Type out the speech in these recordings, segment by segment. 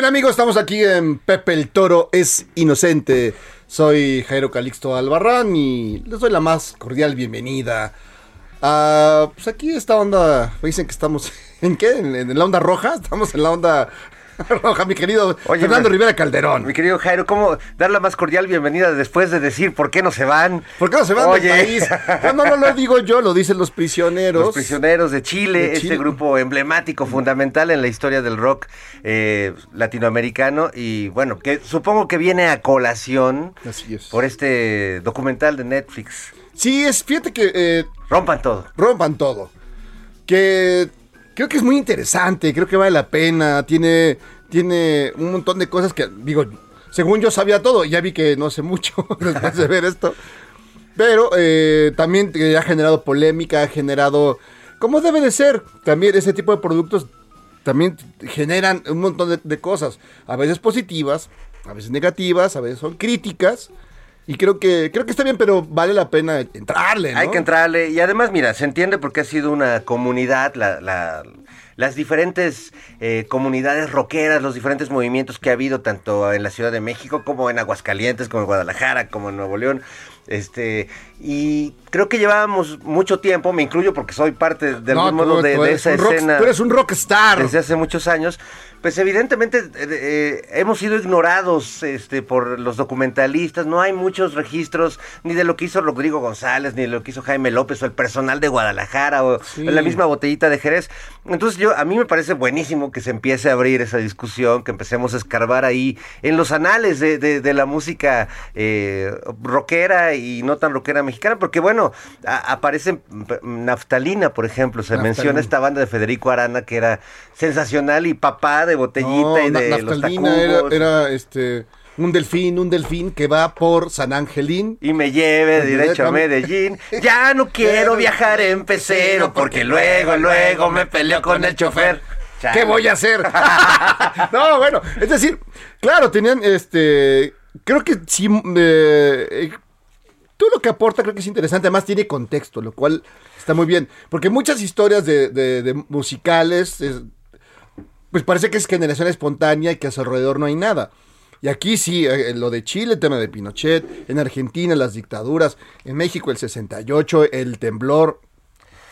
Bien amigos, estamos aquí en Pepe el Toro es inocente. Soy Jairo Calixto Albarrán y les doy la más cordial bienvenida. pues aquí esta onda, me dicen que estamos en qué, en la onda roja, estamos en la onda roja, mi querido Oye, Fernando me- Rivera Calderón. Mi querido Jairo, ¿cómo dar la más cordial bienvenida después de decir por qué no se van? ¿Por qué no se van Oye. del país? No, no, no lo digo yo, lo dicen los prisioneros. Los prisioneros de Chile, De este grupo emblemático, fundamental en la historia del rock eh, latinoamericano y bueno, que supongo que viene a colación Así es. por este documental de Netflix. Sí, es, fíjate que eh, Rompan todo. rompan todo. Que creo que es muy interesante, creo que vale la pena, tiene, tiene un montón de cosas que, digo, según yo sabía todo, ya vi que no sé mucho después de ver esto. Pero eh, también ha generado polémica, ha generado, como debe de ser, también ese tipo de productos también generan un montón de cosas, a veces positivas, a veces negativas, a veces son críticas. Y creo que creo que está bien, pero vale la pena entrarle, ¿no? Hay que entrarle. Y además, mira, se entiende porque ha sido una comunidad, la, la- las diferentes eh, comunidades rockeras, los diferentes movimientos que ha habido tanto en la Ciudad de México como en Aguascalientes, como en Guadalajara, como en Nuevo León. Este, y creo que llevábamos mucho tiempo, me incluyo porque soy parte de No, algún tú- modo de, tú de eres esa un rock- escena tú eres un rockstar. desde hace muchos años, pues evidentemente eh, eh, hemos sido ignorados este, por los documentalistas, no hay muchos registros ni de lo que hizo Rodrigo González, ni de lo que hizo Jaime López o el personal de Guadalajara o Sí. la misma botellita de Jerez. Entonces yo a mí me parece buenísimo que se empiece a abrir esa discusión, que empecemos a escarbar ahí en los anales de, de- de la música eh, rockera y no tan rockera mexicana, porque bueno, a- aparece p- Naftalina, por ejemplo, se Naftalina. menciona esta banda de Federico Arana que era sensacional y papá de botellita No, y de los Naftalina era, tacubos. era, este un delfín, un delfín que va por San Angelín. Y me lleve derecho a Medellín. Ya no quiero viajar en pecero porque luego, luego me peleo con el chofer. ¿Qué voy a hacer? no, bueno, es decir, claro, tenían este. Creo que sí. eh, eh, todo lo que aporta creo que es interesante. Además, tiene contexto, lo cual está muy bien. Porque muchas historias de, de- de musicales. es- pues parece que es generación espontánea y que a su alrededor no hay nada. Y aquí sí, eh, lo de Chile, el tema de Pinochet, en Argentina las dictaduras, en México el 68, el temblor.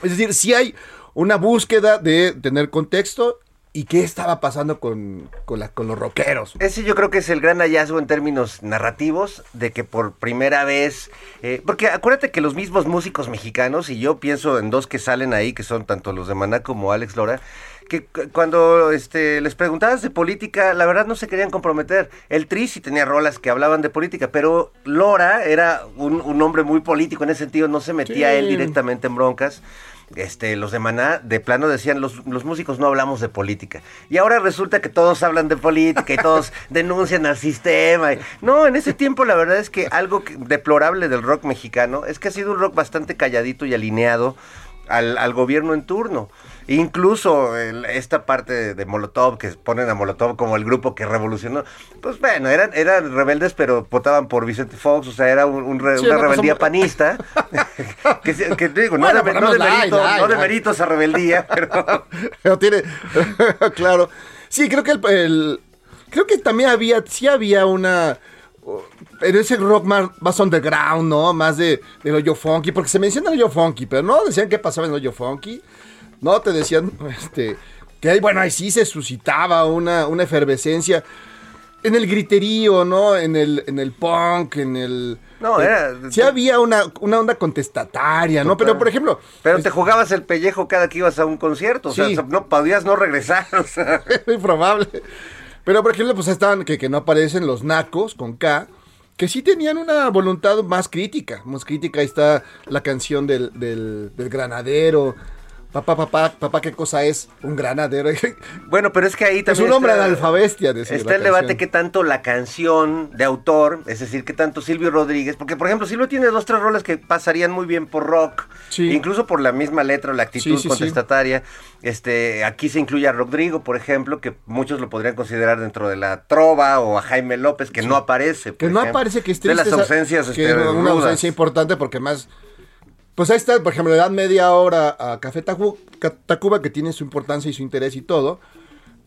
Es decir, sí hay una búsqueda de tener contexto y qué estaba pasando con, con los rockeros. Ese yo creo que es el gran hallazgo en términos narrativos, de que por primera vez, eh, porque acuérdate que los mismos músicos mexicanos, y yo pienso en dos que salen ahí, que son tanto los de Maná como Alex Lora, que cu- cuando este, les preguntabas de política, la verdad no se querían comprometer. El Tri sí tenía rolas que hablaban de política, pero Lora era un, un hombre muy político en ese sentido, no se metía Sí. él directamente en broncas. Este, los de Maná de plano decían los, los músicos no hablamos de política. Y ahora resulta que todos hablan de política y todos denuncian al sistema. y- No, en ese tiempo la verdad es que algo que- deplorable del rock mexicano es que ha sido un rock bastante calladito y alineado al, al gobierno en turno. Incluso el- esta parte de, de Molotov, que ponen a Molotov como el grupo que revolucionó, pues bueno, eran, eran rebeldes, pero votaban por Vicente Fox, o sea, era un- un re- Sí, una rebeldía muy- panista. que, se- que digo, no, de, no de la la hay, no de mérito esa rebeldía, pero... Pero tiene, claro. Sí, creo que el, el- creo que también había, sí había una, pero ese rock más, más underground, ¿no? Más de, del hoyo funky, porque se menciona el hoyo funky, pero no decían qué pasaba en el hoyo funky. No, te decían, este, que bueno, ahí sí se suscitaba una, una efervescencia. En el griterío, ¿no? En el, en el punk, en el... No, eh, era- Sí había una, una onda contestataria, ¿no? Pero, por ejemplo... Pero te jugabas el pellejo cada que ibas a un concierto, o Sí. sea, no podías no regresar, o sea... Muy probable. Pero, por ejemplo, pues estaban que, que no aparecen los nacos con K, que sí tenían una voluntad más crítica. Más crítica, ahí está la canción del, del, del granadero. Papá, papá, papá, ¿qué cosa es un granadero? es Bueno, pero es que ahí también un hombre está- analfabestia, decía Está el debate que tanto la canción de autor, es decir, que tanto Silvio Rodríguez, porque por ejemplo Silvio tiene dos, tres roles que pasarían muy bien por rock, Sí. incluso por la misma letra o la actitud Sí, sí, sí. contestataria. Este, aquí se incluye a Rodrigo, por ejemplo, que muchos lo podrían considerar dentro de la trova, o a Jaime López, que no aparece. por Que no aparece, que es De triste. las esa- ausencias, que este, es una rudas. ausencia importante porque más... Pues ahí está, por ejemplo, le dan media hora a Café Tacu- Ca- Tacuba, que tiene su importancia y su interés y todo.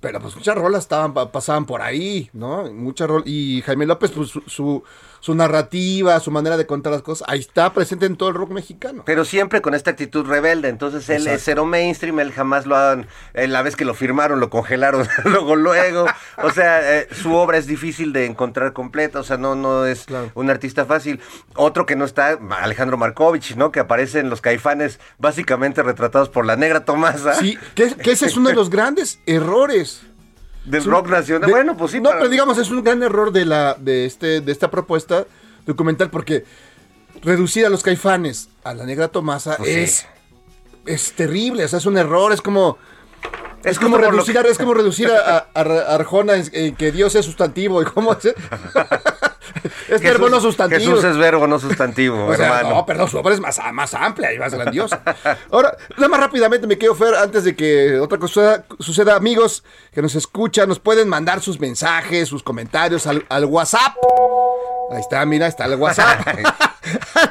Pero pues muchas rolas estaban, pa- pasaban por ahí, ¿no? Muchas rolas. Y Jaime López, pues su, su narrativa, su manera de contar las cosas, ahí está presente en todo el rock mexicano. Pero siempre con esta actitud rebelde. Entonces él Exacto. es cero mainstream, él jamás lo han. eh, la vez que lo firmaron, lo congelaron luego, luego. O sea, eh, su obra es difícil de encontrar completa. O sea, no, no es Claro. un artista fácil. Otro que no está, Alejandro Markovich, ¿no? Que aparece en los caifanes, básicamente retratados por la negra Tomasa Sí, que, que ese es uno de los grandes errores. Del rock nacional. de- bueno, pues sí, No, para- pero digamos, es un gran error de, la, de, este, de esta propuesta documental porque reducir a los caifanes a la negra Tomasa Pues sí. es, es terrible. O sea, es un error. Es como. Es como, reducir, a- es como reducir a, a- a Arjona en, en que Dios es sustantivo. ¿Y cómo es? es Jesús- verbo no sustantivo. Jesús es verbo, no sustantivo, O sea, hermano. no, perdón, su obra es más, más amplia y más grandiosa. Ahora, nada más rápidamente me quedo Fer, antes de que otra cosa suceda, amigos que nos escuchan, nos pueden mandar sus mensajes, sus comentarios al, al WhatsApp. Ahí está, mira, está el WhatsApp.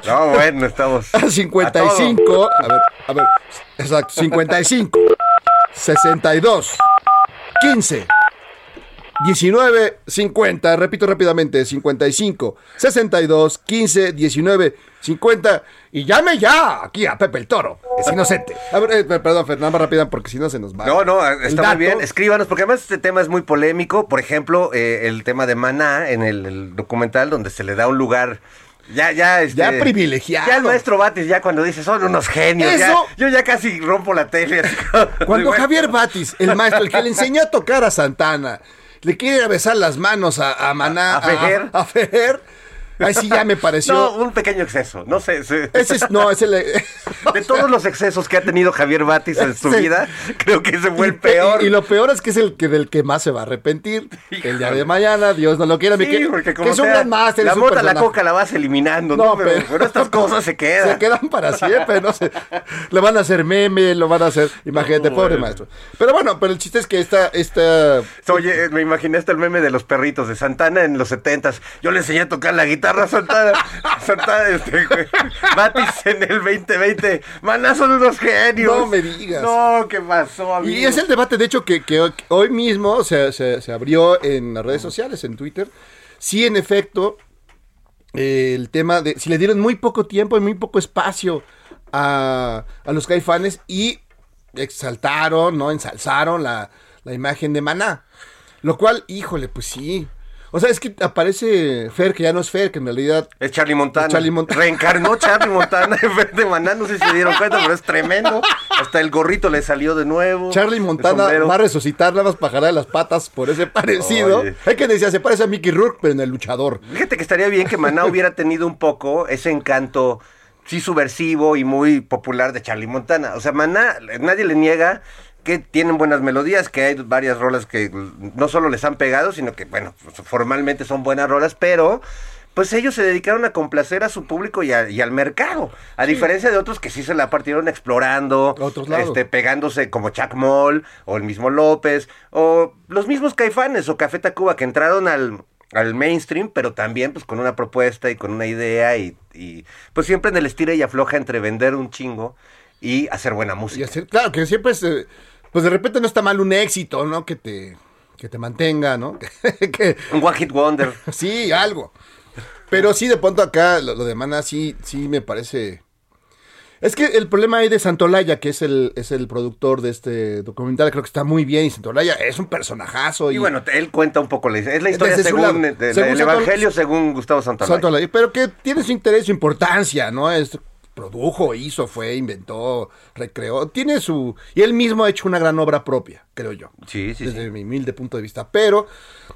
No, bueno, estamos. A 55. A ver, a ver. Exacto, 55. 62. 15. 19, 50, repito rápidamente, 55, 62, 15, 19, 50, y llame ya aquí a Pepe el Toro, es inocente. A ver, eh, perdón, Fernanda, rápida porque si no se nos va. No, no, El está muy bien. Escríbanos, porque además este tema es muy polémico. Por ejemplo, eh, el tema de Maná en el, el documental donde se le da un lugar. Ya, ya, este, Ya privilegiado. Ya el maestro Batis, ya cuando dice son unos genios. ya- Eso- yo ya casi rompo la tele. así Cuando Javier Batis, el maestro, el que le enseñó a tocar a Santana, le quiere besar las manos a, a Maná, A Fejer. a Fejer, ahí sí ya me pareció. No, un pequeño exceso. No sé. se- Ese es, no, ese le. de todos los excesos que ha tenido Javier Batis en su Sí. vida, creo que ese fue Y el pe- peor. Y, y lo peor es que es el que del que más se va a arrepentir. El día de mañana, Dios no lo quiera. Sí, que, porque que como es un gran máster. La es mota, la coca la vas eliminando, ¿no? No, pero, pero- pero estas cosas se quedan. Se quedan para siempre, no sé. Le van a hacer meme, lo van a hacer. Imagínate, No, pobre bueno. maestro. Pero bueno, pero el chiste es que esta, esta Oye, me imaginé hasta el meme de los perritos de Santana en los setentas. Yo le enseñé a tocar la guitarra Santana. Santana, este, güey. Batis en el 2020. Maná son unos genios. No me digas. No, ¿qué pasó, amigo? Y es el debate, de hecho, que, que hoy- mismo se, se- se abrió en las redes sociales, en Twitter. Sí, en efecto, eh, el tema de si le dieron muy poco tiempo y muy poco espacio a, a los caifanes y exaltaron, ¿no? Ensalzaron la, la imagen de Maná. Lo cual, híjole, pues sí. O sea, es que aparece Fer, que ya no es Fer, que en realidad Es Charlie Montana. Es Charlie Montana. Reencarnó Charlie Montana en vez de Maná. No sé si se dieron cuenta, pero es tremendo. Hasta el gorrito le salió de nuevo. Charlie Montana va a resucitar nada más para jalar las patas por ese parecido. Oye. Hay que decir, se parece a Mickey Rourke, pero en el luchador. Fíjate que estaría bien que Maná hubiera tenido un poco ese encanto, sí, subversivo y muy popular de Charlie Montana. O sea, Maná, nadie le niega que tienen buenas melodías, que hay varias rolas que no solo les han pegado, sino que, bueno, pues, formalmente son buenas rolas, pero pues ellos se dedicaron a complacer a su público y, a- y al mercado. A diferencia de otros que sí se la partieron explorando, Otros lados. este, pegándose como Chuck Moll o el mismo López o los mismos Caifanes o Café Tacuba que entraron al, al mainstream, pero también pues con una propuesta y con una idea y, y, pues siempre en el estira y afloja entre vender un chingo y hacer buena Y música. hacer- claro, que siempre es, eh, pues de repente no está mal un éxito, ¿no? Que te, que te mantenga, ¿no? que, Un One Hit Wonder. sí, algo. Pero sí, de pronto acá, lo, lo de Mana sí, sí me parece... Es que el problema ahí de Santolaya, que es el, es el productor de este documental, creo que está muy bien. Y Santolaya es un personajazo. Y bueno, él cuenta un poco la historia. Es la historia según, lado. de- Según el Evangelio según Gustavo Santaolalla. Santolaya, pero que tiene su interés, su importancia, ¿no? Es, produjo, hizo, fue, inventó, recreó. Tiene su... Y él mismo ha hecho una gran obra propia, creo yo. Sí, sí, desde sí. mi humilde punto de vista. Pero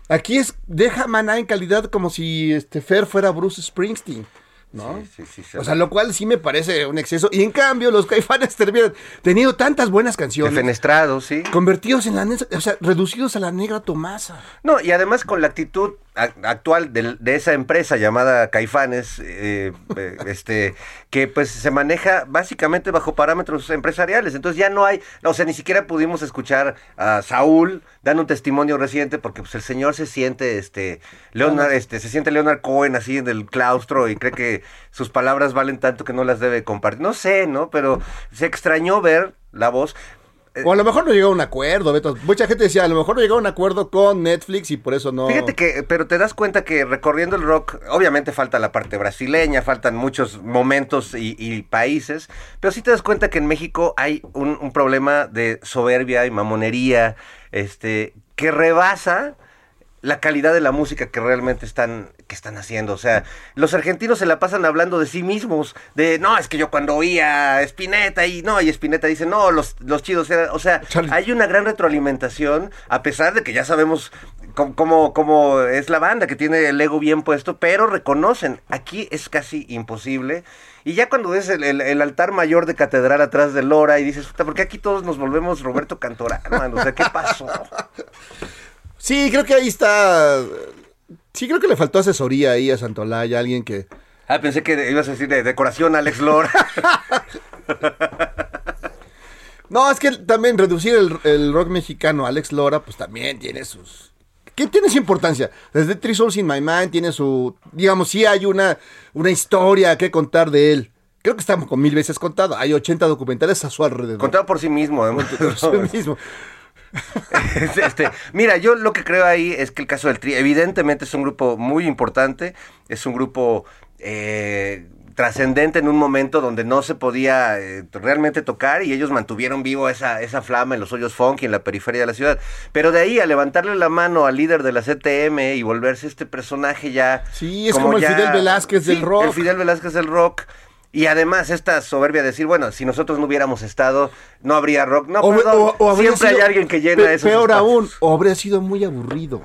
aquí es, deja Maná en calidad como si este Fer fuera Bruce Springsteen. ¿No? Sí, sí, sí, o sea, lo cual sí me parece un exceso. Y en cambio, los caifanes terminan teniendo tantas buenas canciones. Defenestrado, sí. Convertidos en la o sea, reducidos a la negra Tomasa. No, y además con la actitud actual de, esa empresa llamada Caifanes, eh, eh, este, que pues se maneja básicamente bajo parámetros empresariales. Entonces ya no hay, o sea, ni siquiera pudimos escuchar a Saúl dando un testimonio reciente porque pues el señor se siente, este, Leonard, este, se siente Leonard Cohen así en el claustro y cree que sus palabras valen tanto que no las debe compartir. No sé, ¿no? Pero se extrañó ver la voz. O a lo mejor no llegó a un acuerdo, Beto. Mucha gente decía, a lo mejor no llegó a un acuerdo con Netflix y por eso no. Fíjate que, pero te das cuenta que recorriendo el rock, obviamente falta la parte brasileña, faltan muchos momentos y, países, pero sí te das cuenta que en México hay un, un problema de soberbia y mamonería, este, que rebasa la calidad de la música que realmente están, que están haciendo. O sea, los argentinos se la pasan hablando de sí mismos, de no, es que yo cuando oía a Spinetta y no, y Spinetta dice, no, los, los chidos eran. O sea, hay una gran retroalimentación, a pesar de que ya sabemos como, como es la banda que tiene el ego bien puesto, pero reconocen, aquí es casi imposible. Y ya cuando ves el, el- el altar mayor de catedral atrás de Lora y dices, puta, ¿por qué aquí todos nos volvemos Roberto Cantorano? O sea, ¿qué pasó? Sí, creo que ahí está. Sí, creo que le faltó asesoría ahí a Santolaya, alguien que. Ah, pensé que ibas a decir de decoración Alex Lora. No, es que también reducir el, el rock mexicano a Alex Lora, pues también tiene sus. ¿Qué tiene su importancia? Desde Three Souls in My Mind tiene su. Digamos, sí hay una, una historia que contar de él. Creo que está con mil veces contado. Hay 80 documentales a su alrededor. Contado por sí mismo. además. Por sí mismo. este, mira, yo lo que creo ahí es que el caso del Tri, evidentemente es un grupo muy importante, es un grupo eh, trascendente en un momento donde no se podía eh, realmente tocar y ellos mantuvieron vivo esa, esa flama en los hoyos funky en la periferia de la ciudad. Pero de ahí a levantarle la mano al líder de la CTM y volverse este personaje ya... Sí, es como el Fidel Velázquez del rock. El Fidel Velázquez del rock. Y además esta soberbia de decir, bueno, si nosotros no hubiéramos estado, no habría rock. No, perdón, habría siempre hay alguien que llena esos Peor espacios. aún, o habría sido muy aburrido.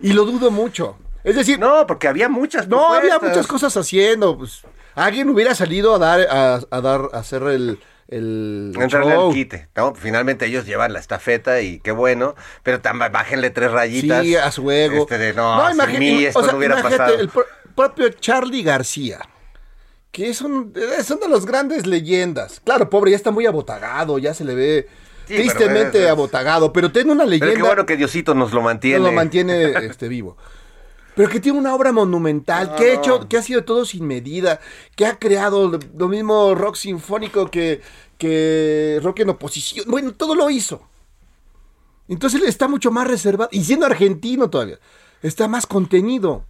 Y lo dudo mucho. Es decir, no, No, porque había muchas había propuestas. muchas cosas haciendo. Pues, alguien hubiera salido a dar, a, a dar, a hacer el, el Entrarle show. al quite. ¿no? Finalmente ellos llevan la estafeta y qué bueno, pero tam- bájenle tres rayitas. Sí, a su ego. Este de, no, sin imagínate- mí esto o sea, no hubiera pasado. El pro- propio Charlie García, que es, un, es una de las grandes leyendas. Claro, pobre, ya está muy abotagado, ya se le ve Sí, tristemente pero es- es- abotagado, pero tiene una Pero leyenda. qué bueno que Diosito nos lo mantiene. No lo mantiene este, vivo. Pero que tiene una obra monumental, que ha hecho, que ha sido todo sin medida, que ha creado lo, mismo rock sinfónico que, que rock en oposición. Bueno, todo lo hizo. Entonces él está mucho más reservado. Y siendo argentino todavía, está más contenido.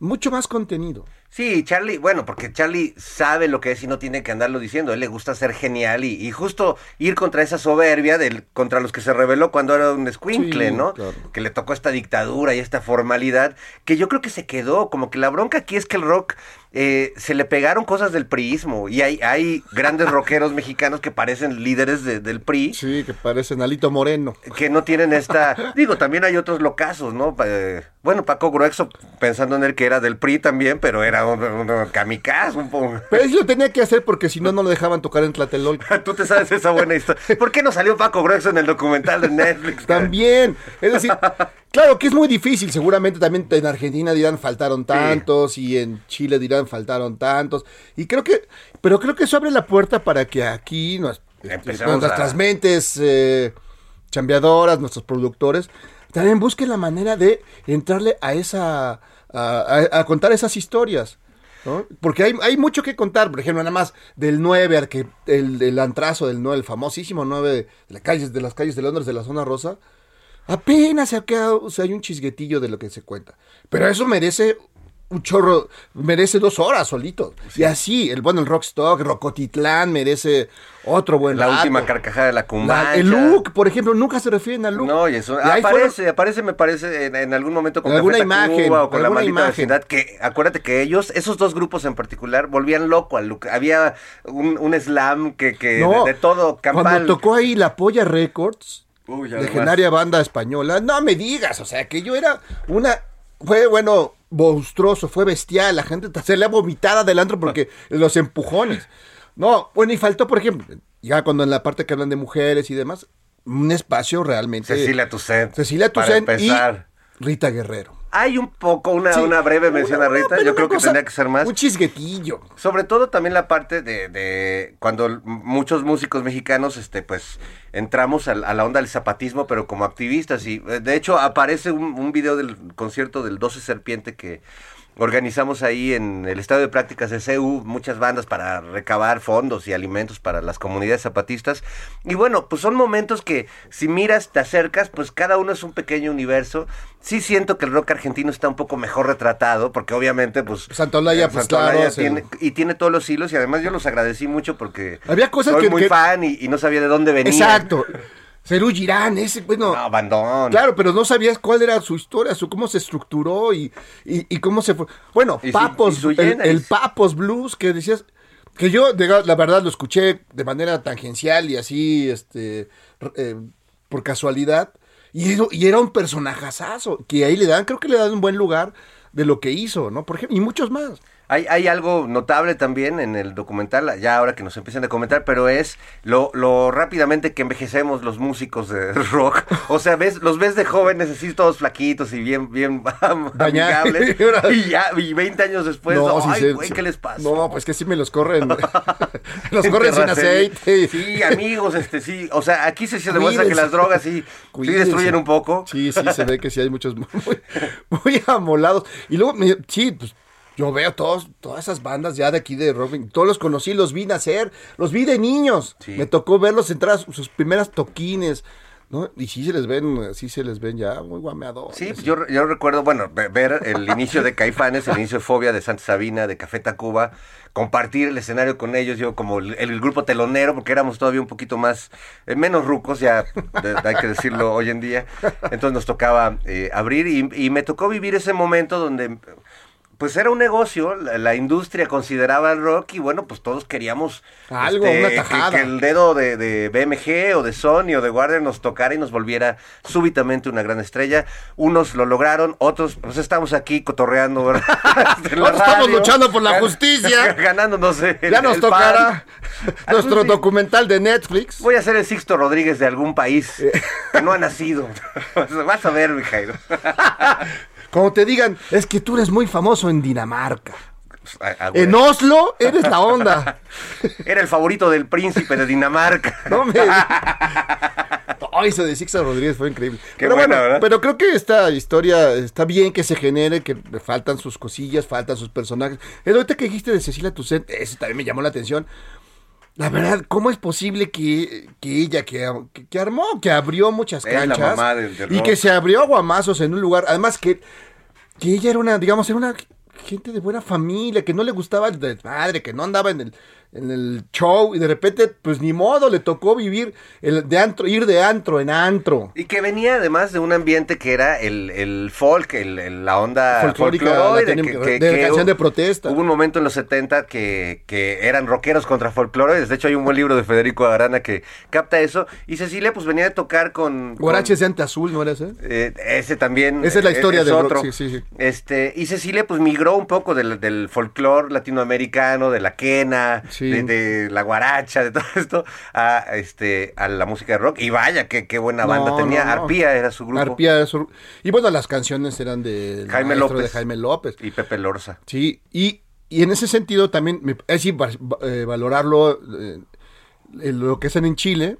Mucho más contenido. Sí, Charlie, bueno, porque Charlie sabe lo que es y no tiene que andarlo diciendo. A él le gusta ser genial y, y justo ir contra esa soberbia del, contra los que se rebeló cuando era un escuincle, Sí, ¿no? claro. Que le tocó esta dictadura y esta formalidad, que yo creo que se quedó. Como que la bronca aquí es que el rock eh, se le pegaron cosas del priismo y hay, hay grandes rockeros mexicanos que parecen líderes de- del PRI. Sí, que parece Nalito Moreno. que no tienen esta. Digo, también hay otros locazos, ¿no? Eh, bueno, Paco Gruexo, pensando en él que era del PRI también, pero era un, un kamikaze, un poco. Pero lo tenía que hacer porque si no, no lo dejaban tocar en Tlatelolco. Tú te sabes esa buena historia. ¿Por qué no salió Paco Gruexo en el documental de Netflix? También. Es decir, claro que es muy difícil. Seguramente también en Argentina dirán faltaron tantos y en Chile dirán faltaron tantos. Y creo que, pero creo que eso abre la puerta para que aquí nos- nuestras a- mentes eh, chambeadoras, nuestros productores, también busquen la manera de entrarle a esa, a, contar esas historias. Porque hay, hay mucho que contar, por ejemplo, nada más del 9, al que, el, el antrazo del 9, el famosísimo 9 de, las calles, de las calles de Londres, de la zona rosa, apenas se ha quedado, o sea, hay un chisguetillo de lo que se cuenta. Pero eso merece un chorro, merece dos horas solito. Y así, el bueno, el Rockstock, Rocotitlán merece otro buen La rato. última carcajada de la Cumbancha. el look, por ejemplo, nunca se refieren al look. No, y eso Y ahí fueron- aparece, aparece, me parece, en, en algún momento con alguna imagen, o con la maldita imagen. vecindad, que acuérdate que ellos, esos dos grupos en particular, volvían loco al look. Había un, un slam que, que No, de, de todo campal. Cuando tocó ahí la Polla Records, Uy, legendaria banda española, no me digas, o sea, que yo era una, fue bueno, monstruoso, fue bestial, la gente se le ha vomitada del antro porque los empujones. No, bueno, y faltó, por ejemplo, ya cuando en la parte que hablan de mujeres y demás, un espacio realmente... Cecilia Toussaint. Cecilia para Toussaint y empezar. Rita Guerrero. Hay un poco, una, Sí, una breve mención una- a Rita. Yo creo que tendría que ser más. Un chisguetillo. Sobre todo también la parte de, de cuando muchos músicos mexicanos, este, pues, entramos a, la onda del zapatismo, pero como activistas. Y eh, de hecho aparece un, un video del concierto del 12 Serpiente que organizamos ahí en el estadio de prácticas de CEU, muchas bandas para recabar fondos y alimentos para las comunidades zapatistas. Y bueno, pues son momentos que si miras, te acercas, pues cada uno es un pequeño universo. Sí siento que el rock argentino está un poco mejor retratado, porque obviamente, pues... Santolaya, eh, pues, Santolaya claro, se- tiene, y tiene todos los hilos y además yo los agradecí mucho porque Había cosas soy que- muy que- fan y, y no sabía de dónde venía. Exacto. Cerú Girán, ese, bueno... No, bandón. Claro, pero no sabías cuál era su historia, su cómo se estructuró y, y, y cómo se fue. Bueno, Y su- Papos, y su el, Papos Blues que decías, que yo la verdad lo escuché de manera tangencial y así, este, eh, por casualidad. Y, eso- y era un personajazazo, que ahí le dan, creo que le dan un buen lugar de lo que hizo, ¿no? Por ejemplo, y muchos más. Hay, hay algo notable también en el documental, ya ahora que nos empiezan a comentar, pero es lo, lo rápidamente que envejecemos los músicos de rock. O sea, ves, los ves de jóvenes así todos flaquitos y bien, bien amigables. y ya, y 20 años después, sí ay, güey, ¿qué les pasa? No, pues que sí me los corren. los corren sin aceite. Sí, amigos, este sí. O sea, aquí se, se demuestra que las drogas sí, sí destruyen un poco. Sí, sí, se ve que sí hay muchos muy, muy amolados. Y luego, me- sí, pues yo veo todos, todas esas bandas ya de aquí de Robin, todos los conocí, los vi nacer, los vi de niños. Sí. Me tocó verlos entrar a sus, primeras toquines, ¿no? Y sí se les ven, sí se les ven ya muy guameados. Sí, yo, yo recuerdo, bueno, ve- ver el inicio de Caifanes, el inicio de Fobia de Santa Sabina, de Café Tacuba, compartir el escenario con ellos, yo como el, el grupo telonero, porque éramos todavía un poquito más, eh, menos rucos, ya de- hay que decirlo hoy en día. Entonces nos tocaba eh, abrir y, y me tocó vivir ese momento donde pues era un negocio, la, la industria consideraba el rock y bueno, pues todos queríamos Algo, una que- tajada. que el dedo de, de BMG o de Sony o de Warner nos tocara y nos volviera súbitamente una gran estrella. Unos lo lograron, otros, pues estamos aquí cotorreando, ¿verdad? Otros estamos luchando por la justicia. Ganándonos el, ya nos el pan. tocará nuestro documental de Netflix. Voy a ser el Sixto Rodríguez de algún país que no ha nacido. Vas a ver, mi Jairo. Como te digan, es que tú eres muy famoso en Dinamarca. Huevo. En Oslo eres la onda. Era el favorito del príncipe de Dinamarca. No me. Ay, eso de Sixto Rodríguez fue increíble. Qué pero buena, bueno, ¿verdad? pero creo que esta historia está bien que se genere, que le faltan sus cosillas, faltan sus personajes. El ahorita que dijiste de Cecilia Toussaint, eso también me llamó la atención. La verdad, ¿cómo es posible que, que ella, que, que- armó, que abrió muchas la canchas mamá del- del y que se abrió a guamazos en un lugar, además que, que ella era una, digamos, era una gente de buena familia, que no le gustaba el desmadre, que no andaba en el, en el show y de repente, pues ni modo, le tocó vivir el de antro, ir de antro en antro. Y que venía además de un ambiente que era el, el folk, el, la onda Folclórica, latino- de canción de protesta. Hubo un momento en los 70 que, que eran rockeros contra folcloroides. De hecho, hay un buen libro de Federico Arana que capta eso. Y Cecilia, pues venía de tocar con. Guaraches de ante azul, ¿no era ese? eh, ese también. Esa es la eh, historia es rock, otro. sí, sí, sí. Este, y Cecilia, pues migró un poco del, del folclore latinoamericano, de la quena, Sí. De, de la guaracha, de todo esto, a, este, a la música de rock. Y vaya, qué, qué buena banda No, tenía. no, no. Arpía era su grupo. Arpía era su- Y bueno, las canciones eran de Jaime López. de Jaime López. Y Pepe Lorza. Sí, y, y en ese sentido también me- es decir, eh, valorarlo eh, lo que hacen en Chile,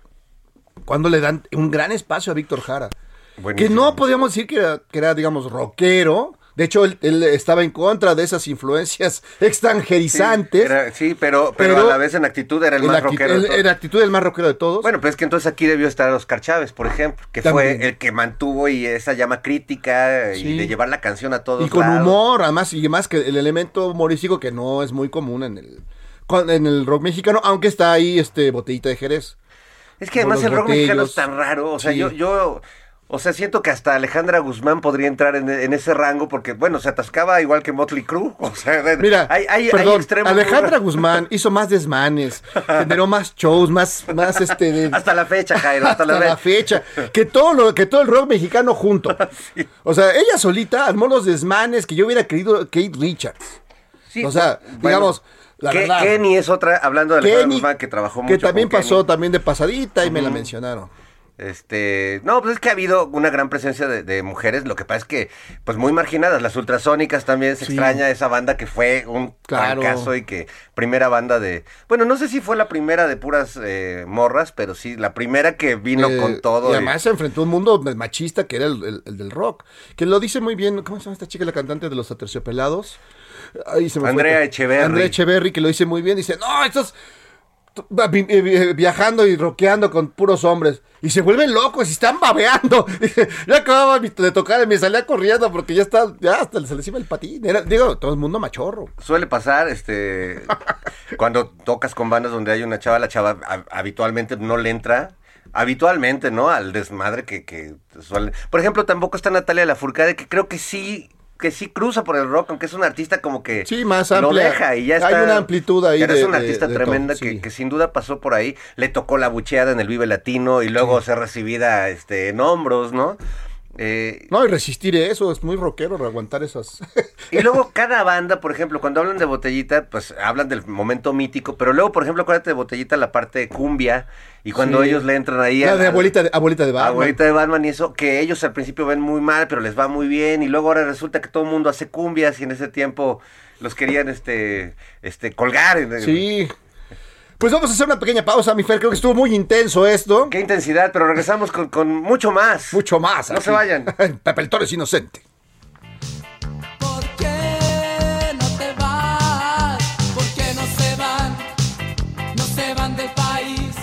cuando le dan un gran espacio a Víctor Jara. Buenísimo. Que no podíamos decir que era, que era, digamos, rockero. De hecho, él, él estaba en contra de esas influencias extranjerizantes. Era- sí, pero, pero, Pero a la vez en actitud era el más rockero. de todos. en actitud el más rockero de todos. Bueno, pues es que entonces aquí debió estar Oscar Chávez, por ejemplo, que También. fue el que mantuvo y esa llama crítica Sí. y de llevar la canción a todos y con lados. humor, además, y más que el elemento humorístico que no es muy común en el, en el rock mexicano, aunque está ahí este botellita de Jerez. Es que además el rock mexicano es tan raro, o sea, Sí. yo, yo, o sea, siento que hasta Alejandra Guzmán podría entrar en, en ese rango porque, bueno, se atascaba igual que Motley Crue, o sea, Mira, hay, hay, hay perdón, extremos muy Alejandra. Guzmán hizo más desmanes, generó más shows, más, más este de- Hasta la fecha, Jairo, hasta, hasta la, la fecha. fecha, que todo lo, que todo el rock mexicano junto. O sea, ella solita armó los desmanes que yo hubiera querido Kate Richards. Sí, o sea, bueno, digamos, la verdad. Kenny es otra, hablando de Alejandra Kenny, Guzmán, que trabajó mucho que también con pasó Kenny. también de pasadita y me la mencionaron. Este, no, pues es que ha habido una gran presencia de, de mujeres, lo que pasa es que, pues muy marginadas, las ultrasónicas también se Sí. extraña esa banda que fue un Claro. fracaso y que primera banda de, bueno, no sé si fue la primera de puras eh, morras, pero sí, la primera que vino Eh, con todo. Y y- además se enfrentó a un mundo machista que era el, el- el del rock. Que lo dice muy bien. ¿Cómo se llama esta chica, la cantante de los aterciopelados? Ay, se me fue. Andrea Echeverry. Andrea Echeverry, que lo dice muy bien. Dice: No, estos. Viajando y rockeando con puros hombres. Y se vuelven locos y están babeando. Yo acababa de tocar y me salía corriendo porque ya está, ya hasta se les iba el patín. Era, digo, todo el mundo machorro. Suele pasar, este, cuando tocas con bandas donde hay una chava, la chava ha- habitualmente no le entra, habitualmente, ¿no? Al desmadre que, que suele. Por ejemplo, tampoco está Natalia Lafourcade, que creo que sí que sí cruza por el rock, aunque es un artista como que Sí, más lo deja y ya Hay está. una amplitud ahí Pero de- es un artista de tremenda todo, que, sí. que sin duda pasó por ahí. Le tocó la bucheada en el Vive Latino y luego ser recibida este, en hombros, ¿no? Eh, No, y resistir eso, es muy rockero aguantar esas. y luego cada banda, por ejemplo, cuando hablan de Botellita, pues hablan del momento mítico, pero luego, por ejemplo, acuérdate de Botellita la parte de cumbia y cuando Sí. ellos le entran ahí La a- de abuelita de, abuelita de Batman. Abuelita de Batman y eso, que ellos al principio ven muy mal, pero les va muy bien, y luego ahora resulta que todo el mundo hace cumbias y en ese tiempo los querían este este colgar. Sí. Pues vamos a hacer una pequeña pausa, mi Fer. Creo que estuvo muy intenso esto. Qué intensidad, pero regresamos con, con mucho más. Mucho más. No aquí. se vayan. Pepe el Toro es inocente. ¿Por qué no te vas? ¿Por qué no se van? No se van del país.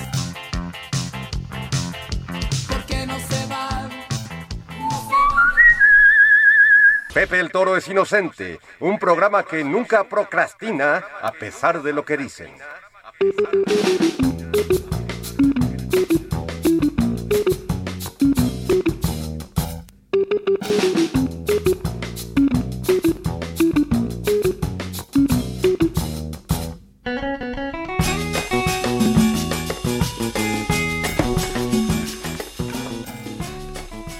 ¿Por qué no se van? No se van del Pepe el Toro es inocente, un programa que nunca procrastina a pesar de lo que dicen.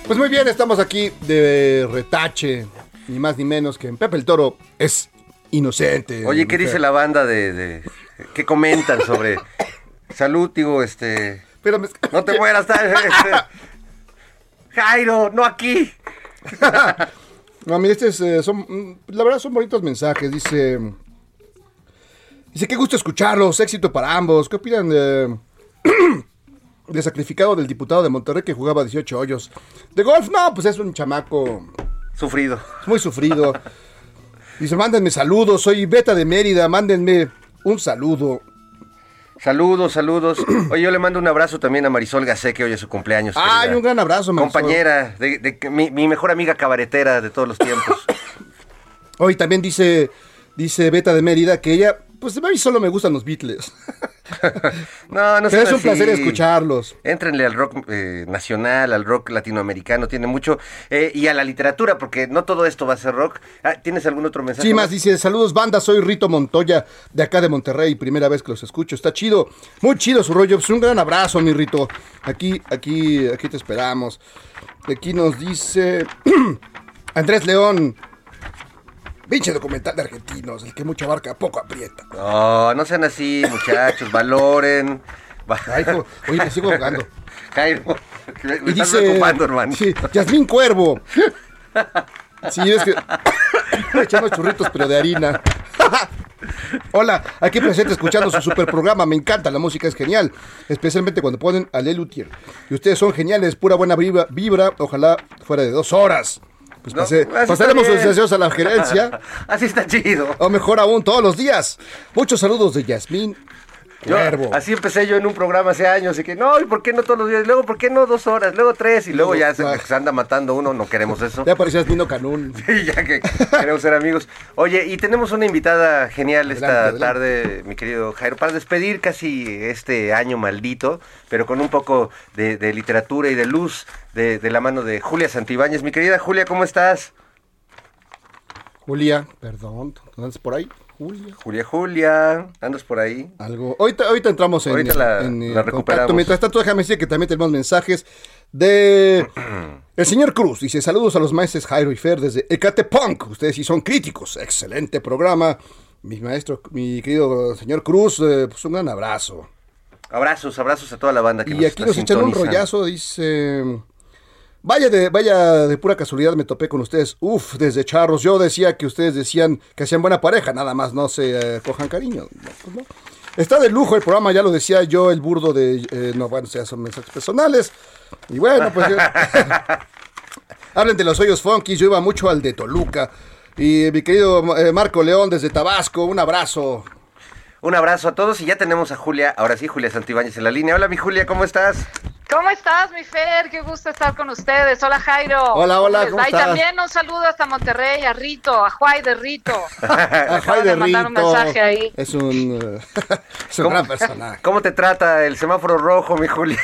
Pues muy bien, estamos aquí de retache. Ni más ni menos que en Pepe el Toro es inocente. Oye, ¿qué dice la banda de- qué comentan sobre salud, digo, este Pero me- no te mueras, este, Jairo, no aquí. No, mira, este es, eh, son, mm, la verdad son bonitos mensajes. Dice, dice, qué gusto escucharlos, éxito para ambos. ¿Qué opinan de, de sacrificado del diputado de Monterrey que jugaba 18 hoyos? De golf, no, pues es un chamaco Sufrido. muy sufrido. Dice, mándenme saludos, soy Beta de Mérida, mándenme un saludo. Saludos, saludos. Oye, yo le mando un abrazo también a Marisol Gacé, que hoy es su cumpleaños. Ay, querida. un gran abrazo, Marisol. Compañera, de, de- mi, mi mejor amiga cabaretera de todos los tiempos. Hoy también dice, dice Beta de Mérida que ella, pues a mí solo me gustan los Beatles. No, no Pero es un placer escucharlos. Éntrenle al rock eh, nacional, al rock latinoamericano, tiene mucho. eh, y a la literatura, porque no todo esto va a ser rock. Ah, ¿Tienes algún otro mensaje? Sí, más dice, saludos banda, soy Rito Montoya, de acá de Monterrey, primera vez que los escucho, está chido, muy chido su rollo, pues un gran abrazo, mi Rito, aquí, aquí, aquí te esperamos. Aquí nos dice Andrés León, pinche documental de argentinos, el que mucho abarca, poco aprieta. No, no sean así, muchachos, valoren. Va- Ay, oye, me sigo jugando. Jairo, me Y estás dice, hermano. sí, Yasmín Cuervo. Sí, es que echamos churritos, pero de harina. Hola, aquí presente escuchando su super programa. Me encanta, la música es genial, especialmente cuando ponen a Lelutier. Y ustedes son geniales, pura buena vibra, vibra ojalá fuera de dos horas. Pues No, pase- pasaremos sus deseos a la gerencia, Así está chido. o mejor aún, todos los días. Muchos saludos de Yasmín Yo- así empecé yo en un programa hace años y que no, ¿y por qué no todos los días? Luego, ¿por qué no dos horas? Luego tres y luego ya se, se anda matando uno, no queremos eso. Ya apareció Yasmín Canún. Sí, ya que queremos ser amigos. Oye, y tenemos una invitada genial esta adelante. tarde, mi querido Jairo, para despedir casi este año maldito, pero con un poco de, de literatura y de luz de, de la mano de Julia Santibáñez. Mi querida Julia, ¿cómo estás? Julia, perdón, ¿andas por ahí? Julia. Julia, Julia, ¿andas por ahí? Algo. Ahorita, ahorita entramos en, Ahorita la- en, la contacto. recuperamos. Mientras tanto, déjame decir que también tenemos mensajes de el señor Cruz. Dice, saludos a los maestros Jairo y Fer desde Ecatepunk. Ustedes sí son críticos. Excelente programa. Mi maestro, mi querido señor Cruz, eh, pues un gran abrazo. Abrazos, abrazos a toda la banda que Y aquí nos echan un rollazo, dice... Vaya de, vaya de pura casualidad me topé con ustedes. Uf, desde charros. Yo decía que ustedes decían que hacían buena pareja, nada más no se eh, cojan cariño. No, pues no. Está de lujo el programa, ya lo decía yo, el burdo de... eh, no, bueno, sea, son mensajes personales. Y bueno, pues... yo- Hablen de los hoyos funky, yo iba mucho al de Toluca. Y mi querido eh, Marco León desde Tabasco, un abrazo. Un abrazo a todos y ya tenemos a Julia, ahora sí, Julia Santibáñez en la línea. Hola, mi Julia, ¿cómo estás? ¿Cómo estás, mi Fer? Qué gusto estar con ustedes. Hola, Jairo. Hola, hola, ¿cómo? Y estás? también un saludo hasta Monterrey, a Rito, a Juay de Rito. A Acabo de mandar un mensaje ahí. Es un, eh, es un gran personaje. ¿Cómo te trata el semáforo rojo, mi Julia?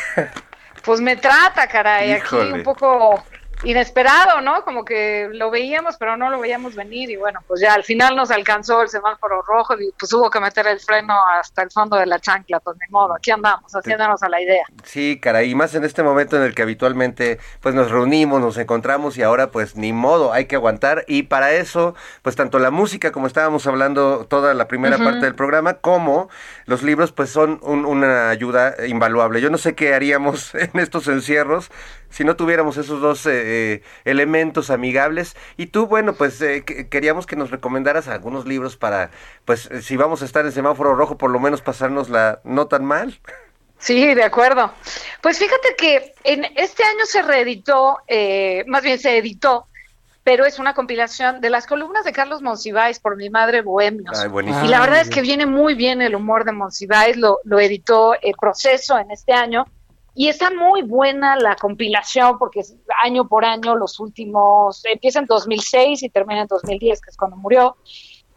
Pues me trata, caray. Aquí un poco inesperado, ¿no? Como que lo veíamos, pero no lo veíamos venir y bueno, pues ya al final nos alcanzó el semáforo rojo y pues hubo que meter el freno hasta el fondo de la chancla, pues ni modo, aquí andamos haciéndonos a la idea. Sí, caray, y más en este momento en el que habitualmente pues nos reunimos, nos encontramos y ahora pues ni modo, hay que aguantar y para eso pues tanto la música como estábamos hablando toda la primera parte del programa como los libros pues son un- una ayuda invaluable. Yo no sé qué haríamos en estos encierros si no tuviéramos esos dos eh, eh, elementos amigables. Y tú, bueno, pues eh, que- queríamos que nos recomendaras algunos libros para, pues eh, si vamos a estar en semáforo rojo, por lo menos pasarnos la no tan mal. Sí, de acuerdo. Pues fíjate que en este año se reeditó, eh, más bien se editó, pero es una compilación de las columnas de Carlos Monsiváis por mi madre Bohemios. Ay. Y la verdad muy es que viene muy bien el humor de Monsiváis, lo, lo editó el proceso en este año. Y está muy buena la compilación porque es año por año los últimos, empieza en 2006 y termina en 2010, que es cuando murió.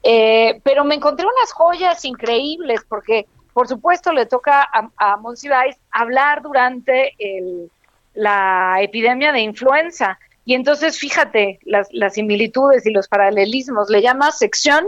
Eh, pero me encontré unas joyas increíbles porque, por supuesto, le toca a, a Monsiváis hablar durante el- la epidemia de influenza. Y entonces, fíjate las, las similitudes y los paralelismos. Le llama sección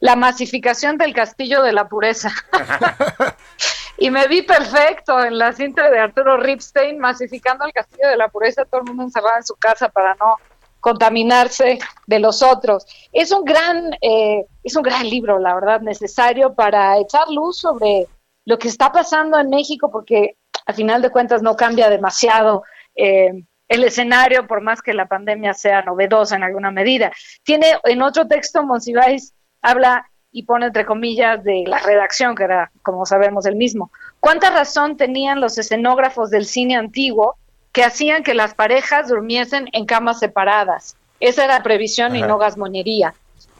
la masificación del castillo de la pureza. y me vi perfecto en la cinta de Arturo Ripstein masificando el castillo de la pureza, todo el mundo encerrado en su casa para no contaminarse de los otros. Es un gran, eh, es un gran libro, la verdad, necesario para echar luz sobre lo que está pasando en México, porque a final de cuentas no cambia demasiado eh, el escenario, por más que la pandemia sea novedosa en alguna medida. Tiene en otro texto, Monsiváis habla y pone entre comillas de la redacción, que era, como sabemos, el mismo. ¿Cuánta razón tenían los escenógrafos del cine antiguo que hacían que las parejas durmiesen en camas separadas? Esa era previsión y no gasmoñería.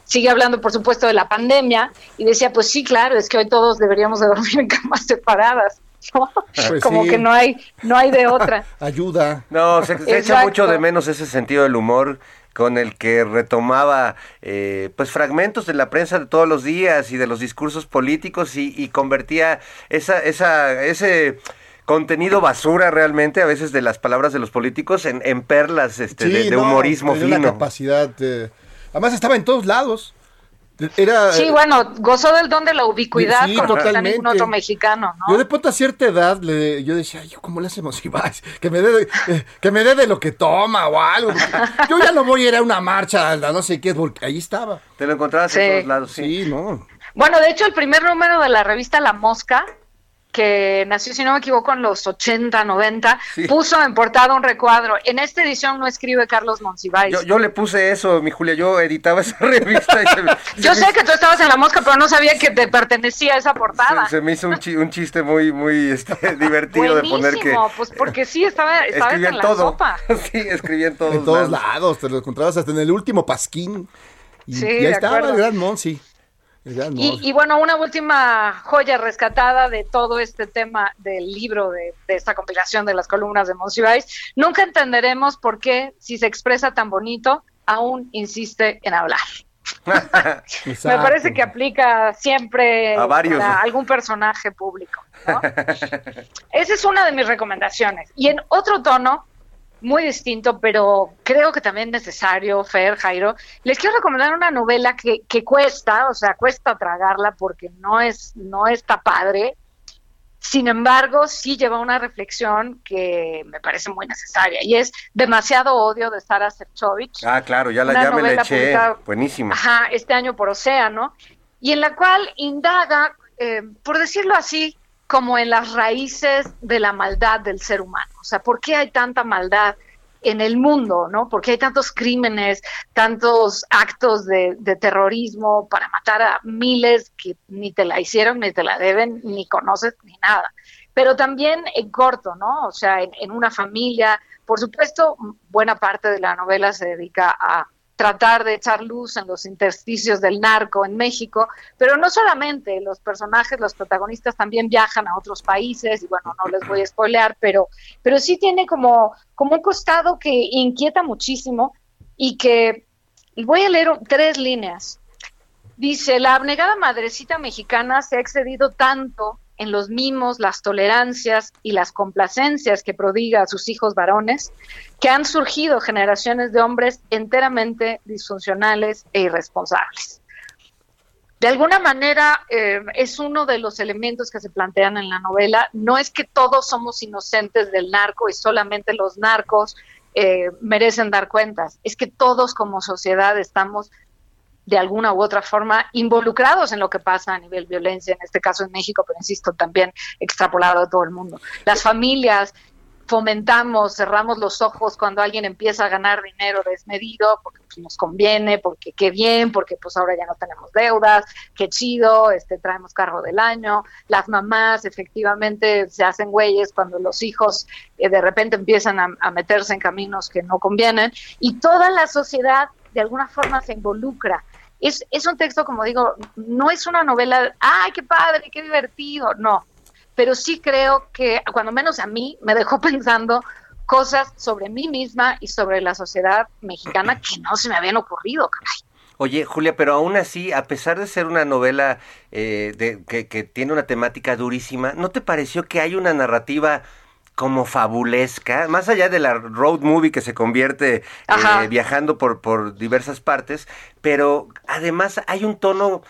Sigue hablando, por supuesto, de la pandemia y decía, pues sí, claro, es que hoy todos deberíamos de dormir en camas separadas. ¿No? Pues Como sí. que no hay, no hay de otra. Ayuda. No, se, se echa mucho de menos ese sentido del humor con el que retomaba eh, pues fragmentos de la prensa de todos los días y de los discursos políticos y, y convertía esa, esa, ese contenido basura realmente a veces de las palabras de los políticos en, en perlas este, Sí, de, de no, humorismo una fino. capacidad. de- Además estaba en todos lados. Era, Sí, bueno, gozó del don de la ubicuidad Sí, como ningún otro mexicano, ¿no? Yo de pronto a cierta edad, le, yo decía, "Ay, ¿cómo le hacemos? Que me dé de, eh, que me dé de lo que toma o algo. Yo ya no voy a ir a una marcha, a no sé qué, porque ahí estaba. Te lo encontrabas Sí. en todos lados, sí. Sí, no. Bueno, de hecho, el primer número de la revista La Mosca, que nació, si no me equivoco, en los 80, 90, Sí. puso en portada un recuadro. En esta edición no escribe Carlos Monsiváis. Yo, yo le puse eso, mi Julia, yo editaba esa revista y se, me- Yo se sé me- que tú estabas en La Mosca, pero no sabía que te pertenecía esa portada. se, se me hizo un, chi- un chiste muy, muy este, divertido de poner que pues porque sí, estaba, estaba en la todo. sopa. sí, escribía en todos, en todos lados. lados, te lo encontrabas hasta en el último pasquín. Y, Sí, y ahí estaba acuerdo. el gran Monsi. Y, bueno, una última joya rescatada de todo este tema del libro, de, de esta compilación de las columnas de Monsiváis. Nunca entenderemos por qué, si se expresa tan bonito, aún insiste en hablar. Me parece que aplica siempre A varios. para algún personaje público. ¿no? Esa es una de mis recomendaciones. Y en otro tono, muy distinto, pero creo que también necesario, Fer, Jairo, les quiero recomendar una novela que, que cuesta, o sea, cuesta tragarla porque no es, no está padre. Sin embargo, sí lleva una reflexión que me parece muy necesaria y es Demasiado odio de Sara Sefcovic. Ah, claro, ya la ya me la eché. Buenísima. Ajá, este año por Océano, y en la cual indaga, eh, por decirlo así, como en las raíces de la maldad del ser humano. O sea, ¿por qué hay tanta maldad en el mundo, no? ¿Por qué hay tantos crímenes, tantos actos de, de terrorismo para matar a miles que ni te la hicieron, ni te la deben, ni conoces, ni nada? Pero también en corto, ¿no? O sea, en, en una familia. Por supuesto, buena parte de la novela se dedica a tratar de echar luz en los intersticios del narco en México, pero no solamente, los personajes, los protagonistas también viajan a otros países, y bueno, no les voy a spoilear, pero, pero sí tiene como, como un costado que inquieta muchísimo y que voy a leer tres líneas. Dice, la abnegada madrecita mexicana se ha excedido tanto en los mimos, las tolerancias y las complacencias que prodiga a sus hijos varones, que han surgido generaciones de hombres enteramente disfuncionales e irresponsables. De alguna manera eh, es uno de los elementos que se plantean en la novela. No es que todos somos inocentes del narco y solamente los narcos eh, merecen dar cuentas. Es que todos como sociedad estamos de alguna u otra forma involucrados en lo que pasa a nivel violencia, en este caso en México, pero insisto, también extrapolado a todo el mundo. Las familias fomentamos, cerramos los ojos cuando alguien empieza a ganar dinero desmedido, porque pues, nos conviene, porque qué bien, porque pues ahora ya no tenemos deudas, qué chido, este traemos carro del año. Las mamás efectivamente se hacen güeyes cuando los hijos eh, de repente empiezan a, a meterse en caminos que no convienen y toda la sociedad de alguna forma se involucra. Es, es un texto, como digo, no es una novela, ay, qué padre, qué divertido, no, pero sí creo que, cuando menos a mí, me dejó pensando cosas sobre mí misma y sobre la sociedad mexicana que no se me habían ocurrido, caray. Oye, Julia, pero aún así, a pesar de ser una novela eh, de, que, que tiene una temática durísima, ¿no te pareció que hay una narrativa como fabulesca, más allá de la road movie que se convierte eh, viajando por, por diversas partes, pero además hay un tono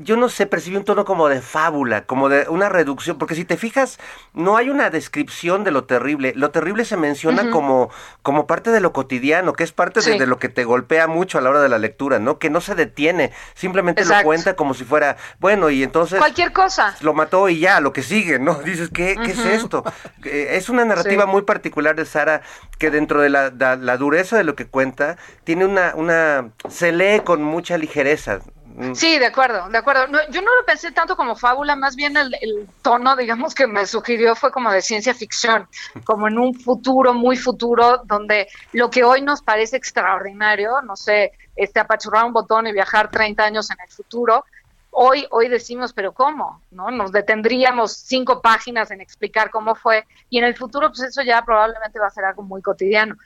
yo no sé, percibí un tono como de fábula, como de una reducción, porque si te fijas, no hay una descripción de lo terrible. Lo terrible se menciona como, como parte de lo cotidiano, que es parte de, lo que te golpea mucho a la hora de la lectura, ¿no? Que no se detiene, simplemente lo cuenta como si fuera, bueno, y entonces... Cualquier cosa. Lo mató y ya, lo que sigue, ¿no? Dices, ¿qué, ¿qué es esto? Eh, es una narrativa muy particular de Sara, que dentro de la, la, dureza de lo que cuenta, tiene una, una... se lee con mucha ligereza. Mm. Sí, de acuerdo, de acuerdo. yo no lo pensé tanto como fábula, más bien el, tono, digamos, que me sugirió fue como de ciencia ficción, como en un futuro, muy futuro, donde lo que hoy nos parece extraordinario, no sé, este apachurrar un botón y viajar 30 años en el futuro, hoy, hoy decimos, pero ¿cómo? ¿No? Nos detendríamos cinco páginas en explicar cómo fue y en el futuro pues eso ya probablemente va a ser algo muy cotidiano.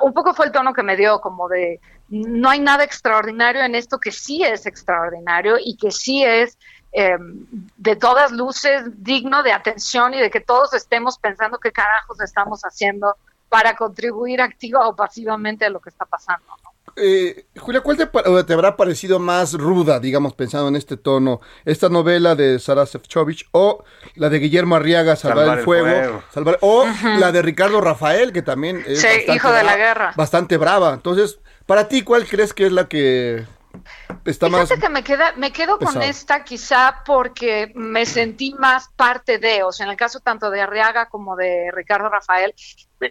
Un poco fue el tono que me dio como de no hay nada extraordinario en esto que sí es extraordinario y que sí es em, de todas luces digno de atención y de que todos estemos pensando qué carajos estamos haciendo para contribuir activa o pasivamente a lo que está pasando. ¿no? Eh, Julia, ¿cuál te, habrá parecido más ruda, digamos, pensando en este tono? ¿Esta novela de Sara Sefcovic o la de Guillermo Arriaga, Salvar, el Fuego? o la de Ricardo Rafael, que también es hijo de la guerra. bastante brava. Entonces, para ti, ¿cuál crees que es la que está más que me, queda, me quedo con esta quizá porque me sentí más parte de, o sea, en el caso tanto de Arriaga como de Ricardo Rafael,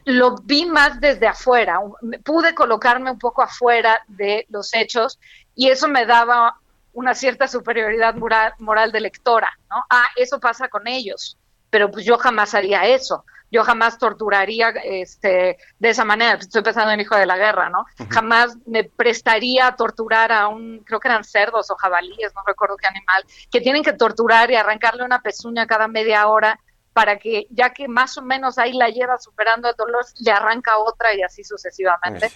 lo vi más desde afuera, pude colocarme un poco afuera de los hechos y eso me daba una cierta superioridad moral, moral de lectora, ¿no? Ah, eso pasa con ellos, pero pues yo jamás haría eso yo jamás torturaría este, de esa manera, estoy pensando en Hijo de la Guerra, ¿no? Jamás me prestaría a torturar a un, creo que eran cerdos o jabalíes, no recuerdo qué animal, que tienen que torturar y arrancarle una pezuña cada media hora para que, ya que más o menos ahí la lleva superando el dolor, le arranca otra y así sucesivamente.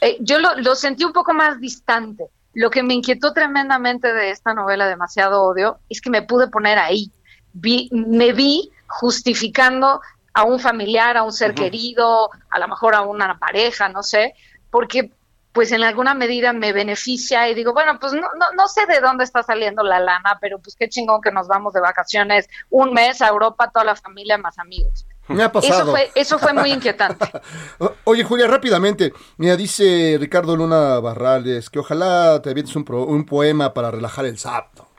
Eh, yo lo, lo sentí un poco más distante. Lo que me inquietó tremendamente de esta novela, Demasiado Odio, es que me pude poner ahí. Vi, me vi justificando a un familiar, a un ser querido, a lo mejor a una pareja, no sé, porque pues en alguna medida me beneficia y digo, bueno, pues no, no, no, sé de dónde está saliendo la lana, pero pues qué chingón que nos vamos de vacaciones un mes a Europa, toda la familia más amigos. Me ha pasado. Eso fue, eso fue muy inquietante. Oye, Julia, rápidamente. Mira, dice Ricardo Luna Barrales que ojalá te avientes un, un poema para relajar el sábado.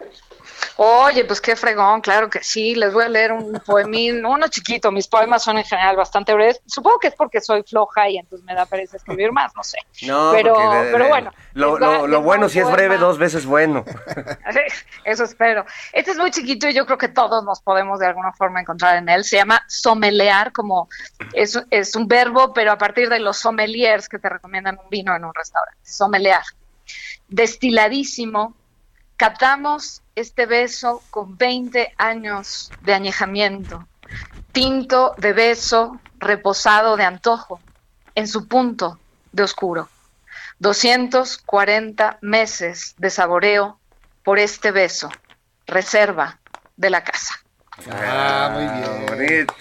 Oye, pues qué fregón, claro que sí. Les voy a leer un poemín, uno chiquito. Mis poemas son en general bastante breves. Supongo que es porque soy floja y entonces me da pereza escribir más, no sé. No, pero, pero bueno. Lo, lo, bueno si es breve, dos veces bueno. Eso espero. Este es muy chiquito y yo creo que todos nos podemos de alguna forma encontrar en él. Se llama somelear, como es, es un verbo, pero a partir de los sommeliers que te recomiendan un vino en un restaurante. Somelear. Destiladísimo, Catamos este beso con 20 años de añejamiento, tinto de beso reposado de antojo, en su punto de oscuro. 240 meses de saboreo por este beso, reserva de la casa. Ah, muy bien. Bonito.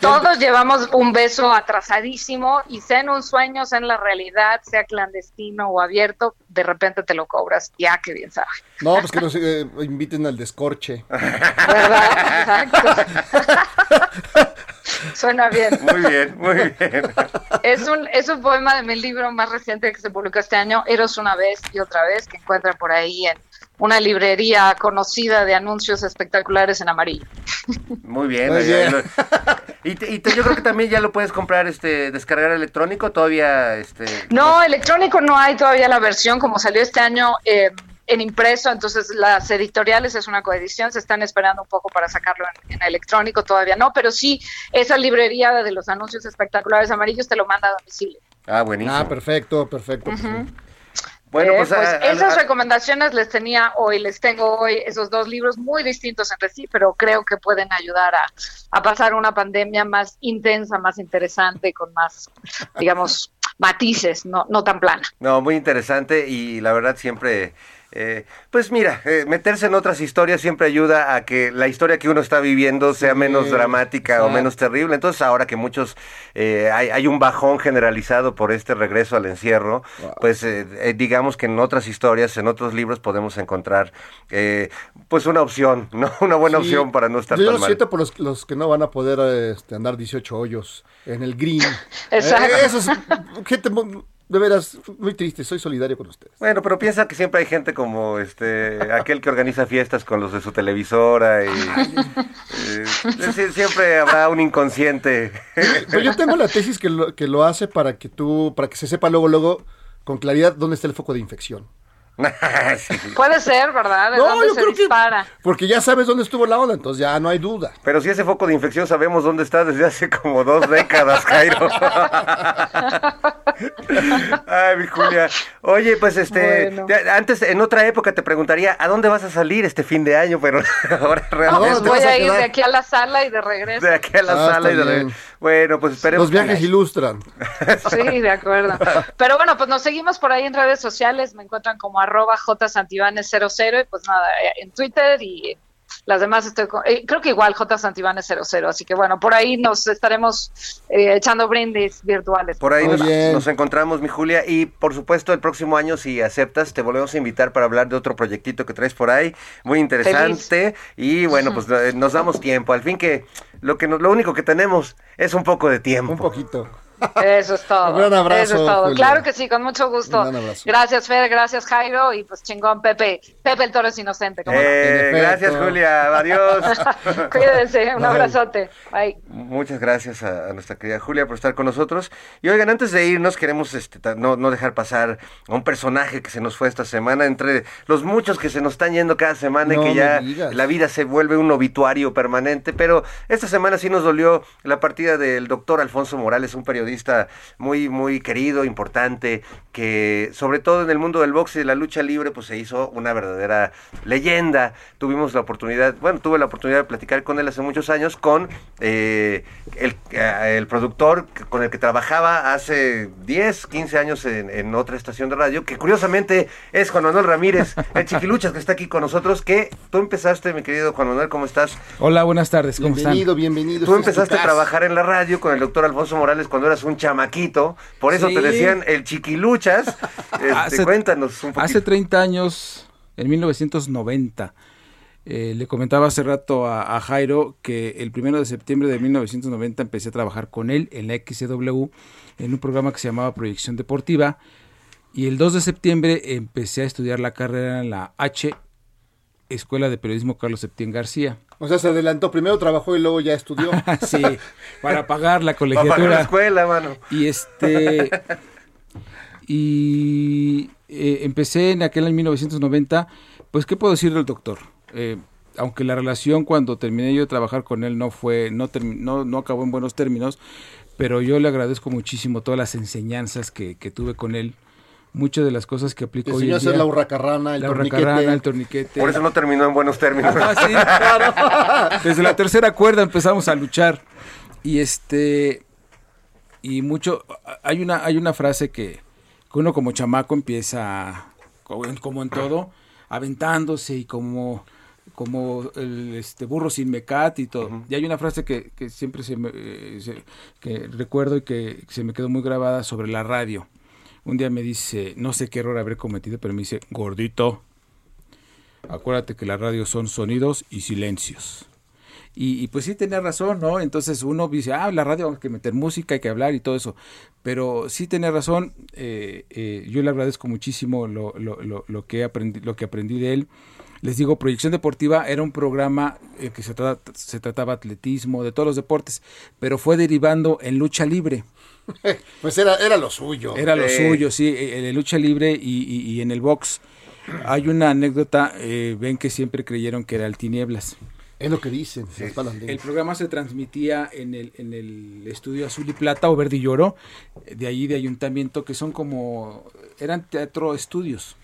Todos llevamos un beso atrasadísimo y sea en un sueño, sea en la realidad, sea clandestino o abierto, de repente te lo cobras. Ya, qué bien sabe. No, pues que nos eh, inviten al descorche. ¿Verdad? Exacto. Suena bien. Muy bien, muy bien. Es un, es un poema de mi libro más reciente que se publicó este año, Eros una vez y otra vez, que encuentran por ahí en una librería conocida de anuncios espectaculares en amarillo. Muy bien. Muy bien. y te- y te- yo creo que también ya lo puedes comprar, este, descargar electrónico, todavía, este... No, electrónico no hay todavía la versión, como salió este año eh, en impreso, entonces las editoriales es una coedición, se están esperando un poco para sacarlo en, en electrónico, todavía no, pero sí, esa librería de los anuncios espectaculares amarillos te lo manda a domicilio. Ah, buenísimo. Ah, perfecto, perfecto. Bueno, Eh, pues, pues a- esas a- recomendaciones les tenía hoy, les tengo hoy esos dos libros muy distintos entre sí, pero creo que pueden ayudar a, a pasar una pandemia más intensa, más interesante, con más, digamos, matices, no, no tan plana. No, muy interesante y la verdad siempre, eh, pues mira, eh, meterse en otras historias siempre ayuda a que la historia que uno está viviendo sea Sí, menos dramática o menos terrible. Entonces ahora que muchos, eh, hay, hay un bajón generalizado por este regreso al encierro, pues eh, eh, digamos que en otras historias, en otros libros podemos encontrar eh, pues una opción, ¿no? Una buena Sí, opción para no estar Yo tan lo mal. siento por los, los que no van a poder este, andar 18 hoyos en el green. Exacto. Eh, eso es gente de veras muy triste. Soy solidario con ustedes. Bueno, pero piensa que siempre hay gente como este aquel que organiza fiestas con los de su televisora y eh, sí, siempre habrá un inconsciente. Pero yo tengo la tesis que lo, que lo hace para que tú, para que se sepa luego, luego, con claridad dónde está el foco de infección. Sí. Puede ser, ¿verdad? ¿De No, dónde yo se creo que- dispara? Porque ya sabes dónde estuvo la onda, entonces ya no hay duda. Pero si ese foco de infección sabemos dónde está desde hace como dos décadas, Jairo. Ay, mi Julia. Oye, pues este, Bueno. ya- antes en otra época te preguntaría, ¿a dónde vas a salir este fin de año? Pero ahora No, realmente pues te voy a a ir de aquí a la sala y de regreso. de aquí a la Ah, sala y de bien. Bueno, pues esperemos. Los viajes ilustran. Sí, de acuerdo. Pero bueno, pues nos seguimos por ahí en redes sociales. Me encuentran como arroba jsantibanes00 y pues nada, eh, en Twitter y las demás estoy con- eh, creo que igual jsantibanes00. Así que bueno, por ahí nos estaremos eh, echando brindis virtuales. Por ahí nos encontramos, mi Julia, y por supuesto el próximo año, si aceptas, te volvemos a invitar para hablar de otro proyectito que traes por ahí, muy interesante, y bueno, pues eh, nos damos tiempo, al fin que lo que nos- lo único que tenemos es un poco de tiempo. Un poquito. Eso es todo. Un gran abrazo, Eso es todo. Julia. Claro que sí, con mucho gusto. Un gran abrazo. Gracias, Fer, gracias, Jairo, y pues chingón, Pepe. Pepe el toro es inocente. ¿cómo no? Eh, efecto. gracias, Julia, adiós. Cuídense, un Bye. abrazote. Bye. Muchas gracias a, a nuestra querida Julia por estar con nosotros. Y oigan, antes de irnos, queremos este, no, no dejar pasar a un personaje que se nos fue esta semana, entre los muchos que se nos están yendo cada semana No y que ya digas. la vida se vuelve un obituario permanente. Pero esta semana sí nos dolió la partida del doctor Alfonso Morales, un periodista muy, muy querido, importante, que sobre todo en el mundo del box y de la lucha libre, pues se hizo una verdadera leyenda. Tuvimos la oportunidad, bueno, tuve la oportunidad de platicar con él hace muchos años, con eh, el, eh, el productor con el que trabajaba hace 10, 15 años en, en otra estación de radio, que curiosamente es Juan Manuel Ramírez, el chiquiluchas que está aquí con nosotros, que tú empezaste, mi querido Juan Manuel, ¿cómo estás? Hola, buenas tardes, ¿cómo Bienvenido, están? bienvenido. Tú empezaste a trabajar en la radio con el doctor Alfonso Morales cuando eras un chamaquito, por eso te decían el chiquiluchas. Este, Hace- cuéntanos un poquito. Hace 30 años, en 1990, eh, le comentaba hace rato a, a Jairo que el primero de septiembre de 1990 empecé a trabajar con él en la XCW en un programa que se llamaba Proyección Deportiva y el 2 de septiembre empecé a estudiar la carrera en la H Escuela de Periodismo Carlos Septién García. O sea, se adelantó. Primero trabajó y luego ya estudió. sí, para pagar la Para pagar la colegiatura. escuela, mano. Y este. y eh, empecé en aquel año 1990. Pues, ¿qué puedo decir del doctor? Eh, aunque la relación cuando terminé yo de trabajar con él no fue, no, no, no acabó en buenos términos, pero yo le agradezco muchísimo todas las enseñanzas que, que tuve con él. Muchas de las cosas que aplico Te hoy en día. la hurracarrana, el la torniquete. hurracarrana, el torniquete. Por eso no terminó en buenos términos. Ah, sí, claro. Desde la tercera cuerda empezamos a luchar. Y este y mucho hay una hay una frase que, que uno como chamaco empieza como en, como en todo aventándose y como como el este burro sin mecat y todo. Y hay una frase que, que siempre se me, eh, se- que recuerdo y que se me quedó muy grabada sobre la radio. Un día me dice, no sé qué error habré cometido, pero me dice, gordito, acuérdate que la radio son sonidos y silencios. Y, y pues sí tenía razón, ¿no? Entonces uno dice, ah, la radio hay que meter música, hay que hablar y todo eso. Pero sí tenía razón, eh, eh, yo le agradezco muchísimo lo, lo, lo, lo que aprendi, lo que aprendí de él. Les digo, Proyección Deportiva era un programa en que se, trata- se trataba atletismo, de todos los deportes, pero fue derivando en lucha libre. Pues era, era lo suyo. Era lo suyo, sí, en lucha libre y, y- y en el box. Hay una anécdota, eh, ven que siempre creyeron que era el Tinieblas. Es lo que dicen. las. El programa se transmitía en el, en el estudio Azul y Plata o Verde y Oro, de allí de ayuntamiento, que son como, eran teatro estudios.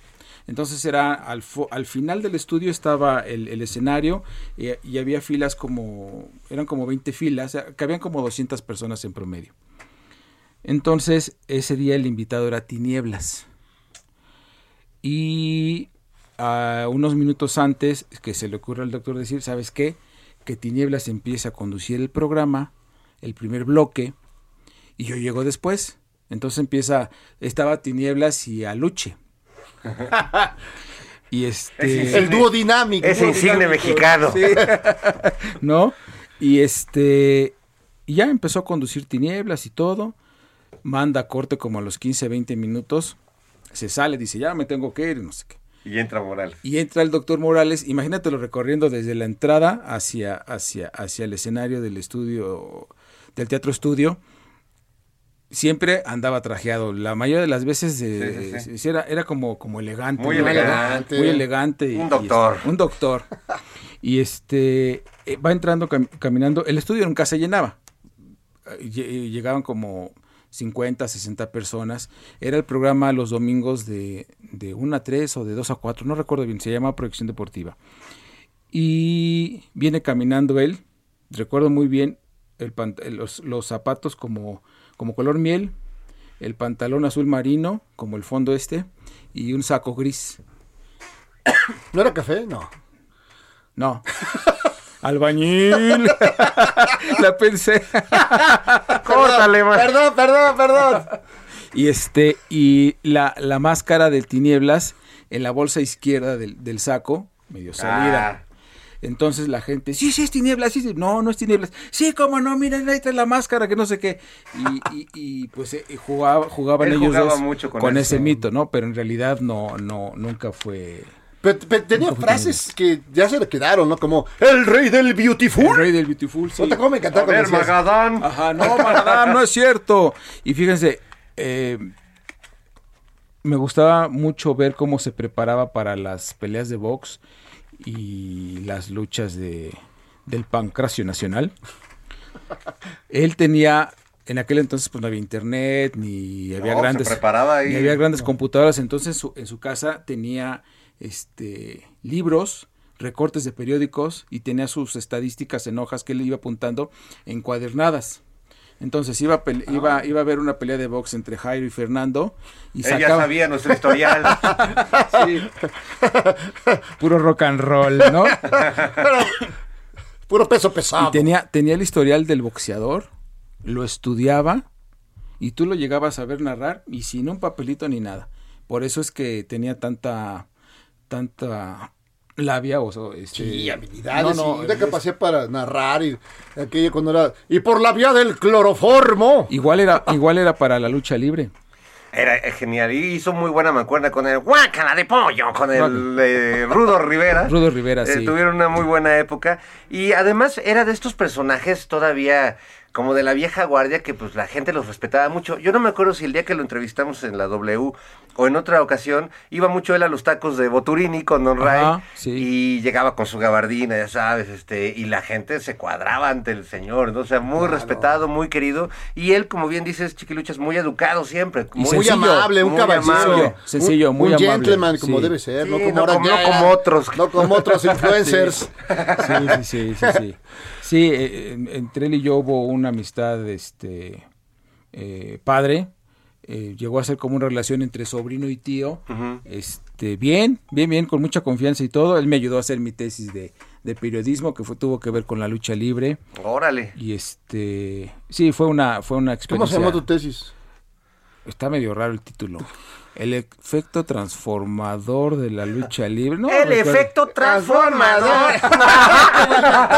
Entonces era al, fo- al final del estudio estaba el, el escenario y, y había filas como, eran como 20 filas, que habían como 200 personas en promedio. Entonces ese día el invitado era Tinieblas. Y a unos minutos antes que se le ocurre al doctor decir, ¿sabes qué? Que Tinieblas empieza a conducir el programa, el primer bloque, y yo llego después. Entonces empieza, estaba Tinieblas y Aluche. y este... El dúo dinámico. Ese insigne mexicano. ¿no? Y este, y ya empezó a conducir tinieblas y todo. Manda corte como a los 15, 20 minutos. Se sale, dice, ya me tengo que ir, no sé qué. Y entra Morales. Y entra el doctor Morales, imagínatelo recorriendo desde la entrada hacia, hacia, hacia el escenario del estudio, del teatro estudio. Siempre andaba trajeado, la mayoría de las veces eh, Sí, sí, sí. sí, Era, era como, como elegante. Muy ¿no? elegante. Muy elegante. y- Un y doctor. este, un doctor. y este eh, va entrando, cam- caminando. El estudio nunca se llenaba. Eh, lle- Llegaban como 50, 60 personas. Era el programa los domingos de, de 1 a 3 o de 2 a 4, no recuerdo bien, se llama Proyección Deportiva. Y viene caminando él, recuerdo muy bien el pant- los, los zapatos como, como color miel, el pantalón azul marino, como el fondo este, y un saco gris. ¿No era café? No. No. Albañil. La pensé. Córtale, man. Perdón, perdón, perdón. Y este, y la, la máscara del tinieblas en la bolsa izquierda del, del saco, medio salida. Ah. Entonces la gente, sí, sí es tinieblas, sí, sí. no, no es tinieblas, sí, cómo no, miren, ahí está la máscara, que no sé qué. Y, y, y, pues eh, jugaba, jugaban Él ellos jugaba dos mucho con ese mito, ¿no? Pero en realidad no, no, nunca fue Pero, pero tenía frases que ya se le quedaron, ¿no? Como el rey del el beautiful. rey del Beautiful. sí. ¿No te cómo me encantaba A ver? Magadán. Ajá, no, Magadán, no es cierto. Y fíjense, eh, me gustaba mucho ver cómo se preparaba para las peleas de box y las luchas de, del pancracio nacional. Él tenía, en aquel entonces pues no había internet, ni había No, se grandes, preparaba ahí. ni había grandes computadoras, entonces su- en su casa tenía este libros, recortes de periódicos y tenía sus estadísticas en hojas que él iba apuntando encuadernadas. Entonces iba a, pele- iba, iba a ver una pelea de box entre Jairo y Fernando y Él ya sacaba sabía nuestro historial. Sí. puro rock and roll, ¿no? Puro peso pesado. Y tenía, tenía el historial del boxeador, lo estudiaba y tú lo llegabas a ver narrar y sin un papelito ni nada. Por eso es que tenía tanta, tanta labia o so- este, Sí, habilidades no, no, y una es- capacidad para narrar y aquello cuando era y por la vía del cloroformo. Igual era, igual era para la lucha libre. Era eh, genial. Y hizo muy buena mancuerna con el Guácala de Pollo, con el eh, Rudo Rivera. Rudo Rivera, Eh, sí. tuvieron una muy buena época. Y además era de estos personajes todavía como de la vieja guardia que pues la gente los respetaba mucho. Yo no me acuerdo si el día que lo entrevistamos en la W o en otra ocasión iba mucho él a los tacos de Boturini con Don Ray Ajá, sí. y llegaba con su gabardina, ya sabes, este y la gente se cuadraba ante el señor, ¿no? O sea, muy respetado, muy querido y él, como bien dices, Chiquiluchas, muy educado siempre, Muy sencillo, amable, un muy caballero. amable. Sencillo, muy un amable. gentleman como Sí. debe ser, no como no ahora como- ya- no como otros. No como otros influencers. Sí, sí, sí, sí, sí. Eh, en- entre él y yo hubo una amistad, este, eh, padre. eh, llegó a ser como una relación entre sobrino y tío. Este, bien, bien, bien, con mucha confianza y todo. Él me ayudó a hacer mi tesis de, de periodismo que fue, tuvo que ver con la lucha libre. Órale. Y este, sí, fue una, fue una ¿Cómo experiencia. se llama tu tesis? Está medio raro el título. El efecto transformador de la lucha libre. No, El recuerdo. efecto transformador.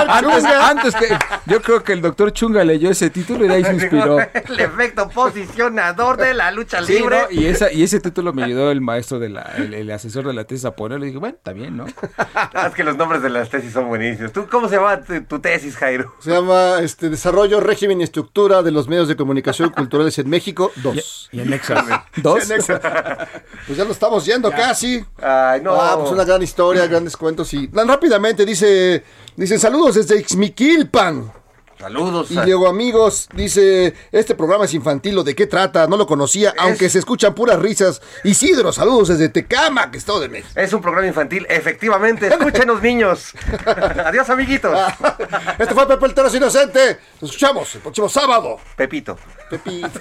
Antes, antes que yo creo que el doctor Chunga leyó ese título y de ahí se inspiró. El efecto posicionador de la lucha Sí, libre. ¿no? y, esa, y ese título me ayudó el maestro, de la, el, el asesor de la tesis a ponerlo. Y dije, bueno, está bien, ¿no? Ah, es que los nombres de las tesis son buenísimos. ¿Tú cómo se llama tu, tu tesis, Jairo? Se llama este, Desarrollo, Régimen y Estructura de los Medios de Comunicación Culturales en México 2. Y en Nexas. ¿Dos? Pues ya lo estamos yendo casi. Ay, no. Ah, pues una gran historia, grandes cuentos y tan rápidamente dice, dicen saludos desde Ixmiquilpan. Saludos. Y luego amigos, dice, este programa es infantil, ¿o de qué trata? No lo conocía, aunque se escuchan puras risas. Isidro, saludos desde Tecama, que Estado de México. Es un programa infantil, efectivamente. Escúchenos, niños. Adiós, amiguitos. Este fue Pepe el es Inocente. Nos escuchamos el próximo sábado. Pepito. Pepito.